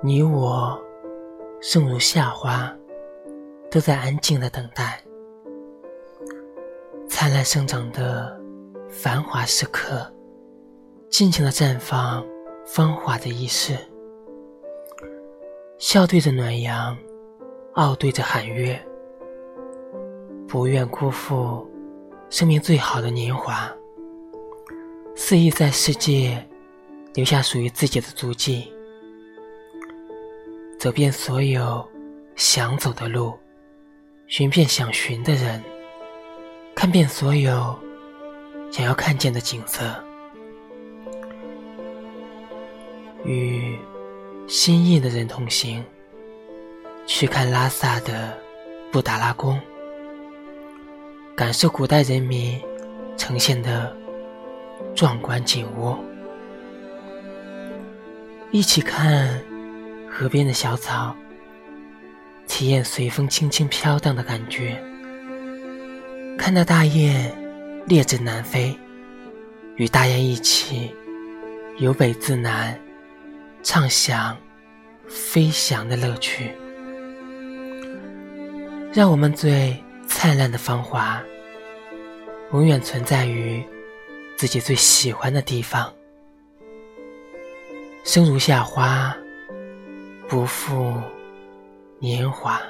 你我，生如夏花，都在安静的等待，灿烂生长的繁华时刻，尽情的绽放芳华的仪式。笑对着暖阳，傲对着寒月，不愿辜负生命最好的年华，肆意在世界留下属于自己的足迹。走遍所有想走的路，寻遍想寻的人，看遍所有想要看见的景色，与心意的人同行，去看拉萨的布达拉宫，感受古代人民呈现的壮观景物，一起看。河边的小草，体验随风轻轻飘荡的感觉。看那大雁列阵南飞，与大雁一起由北自南，畅享飞翔的乐趣。让我们最灿烂的芳华，永远存在于自己最喜欢的地方。生如夏花。不负年华。